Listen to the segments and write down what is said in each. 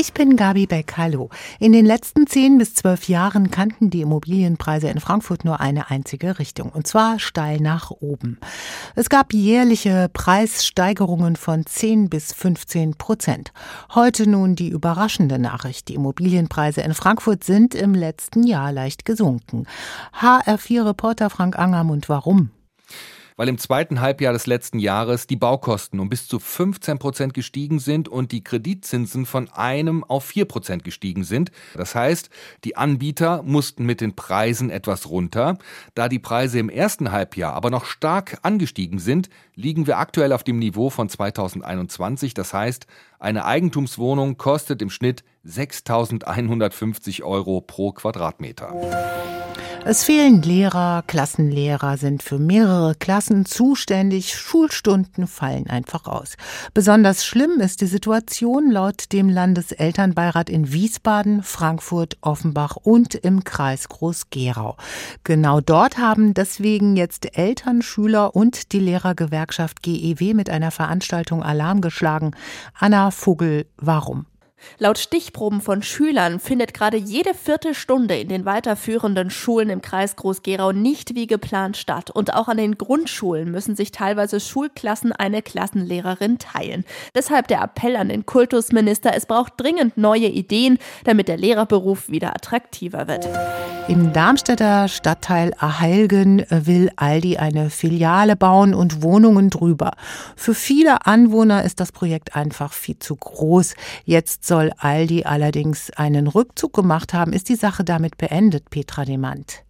Ich bin Gabi Beck. Hallo. In den letzten zehn bis zwölf Jahren kannten die Immobilienpreise in Frankfurt nur eine einzige Richtung, und zwar steil nach oben. Es gab jährliche Preissteigerungen von 10 bis 15 Prozent. Heute nun die überraschende Nachricht. Die Immobilienpreise in Frankfurt sind im letzten Jahr leicht gesunken. HR4-Reporter Frank Angermund, warum? Weil im zweiten Halbjahr des letzten Jahres die Baukosten um bis zu 15 Prozent gestiegen sind und die Kreditzinsen von einem auf vier Prozent gestiegen sind. Das heißt, die Anbieter mussten mit den Preisen etwas runter. Da die Preise im ersten Halbjahr aber noch stark angestiegen sind, liegen wir aktuell auf dem Niveau von 2021. Das heißt, eine Eigentumswohnung kostet im Schnitt 6.150 Euro pro Quadratmeter. Es fehlen Lehrer, Klassenlehrer sind für mehrere Klassen zuständig, Schulstunden fallen einfach aus. Besonders schlimm ist die Situation laut dem Landeselternbeirat in Wiesbaden, Frankfurt, Offenbach und im Kreis Groß-Gerau. Genau dort haben deswegen jetzt Eltern, Schüler und die Lehrergewerkschaft GEW mit einer Veranstaltung Alarm geschlagen. Anna Vogel, warum? Laut Stichproben von Schülern findet gerade jede vierte Stunde in den weiterführenden Schulen im Kreis Groß-Gerau nicht wie geplant statt. Und auch an den Grundschulen müssen sich teilweise Schulklassen eine Klassenlehrerin teilen. Deshalb der Appell an den Kultusminister, es braucht dringend neue Ideen, damit der Lehrerberuf wieder attraktiver wird. Im Darmstädter Stadtteil Aheilgen will Aldi eine Filiale bauen und Wohnungen drüber. Für viele Anwohner ist das Projekt einfach viel zu groß. Jetzt soll Aldi allerdings einen Rückzug gemacht haben, ist die Sache damit beendet, Petra Demand.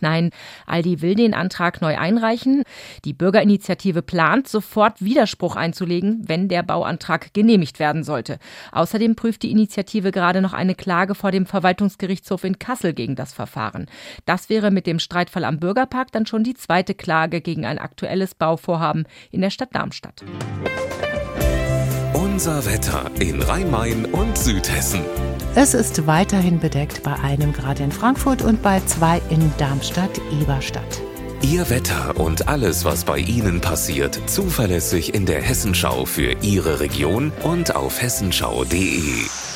Nein, Aldi will den Antrag neu einreichen. Die Bürgerinitiative plant, sofort Widerspruch einzulegen, wenn der Bauantrag genehmigt werden sollte. Außerdem prüft die Initiative gerade noch eine Klage vor dem Verwaltungsgerichtshof in Kassel gegen das Verfahren. Das wäre mit dem Streitfall am Bürgerpark dann schon die zweite Klage gegen ein aktuelles Bauvorhaben in der Stadt Darmstadt. Unser Wetter in Rhein-Main und Südhessen. Es ist weiterhin bedeckt bei einem Grad in Frankfurt und bei zwei in Darmstadt-Eberstadt. Ihr Wetter und alles, was bei Ihnen passiert, zuverlässig in der Hessenschau für Ihre Region und auf hessenschau.de.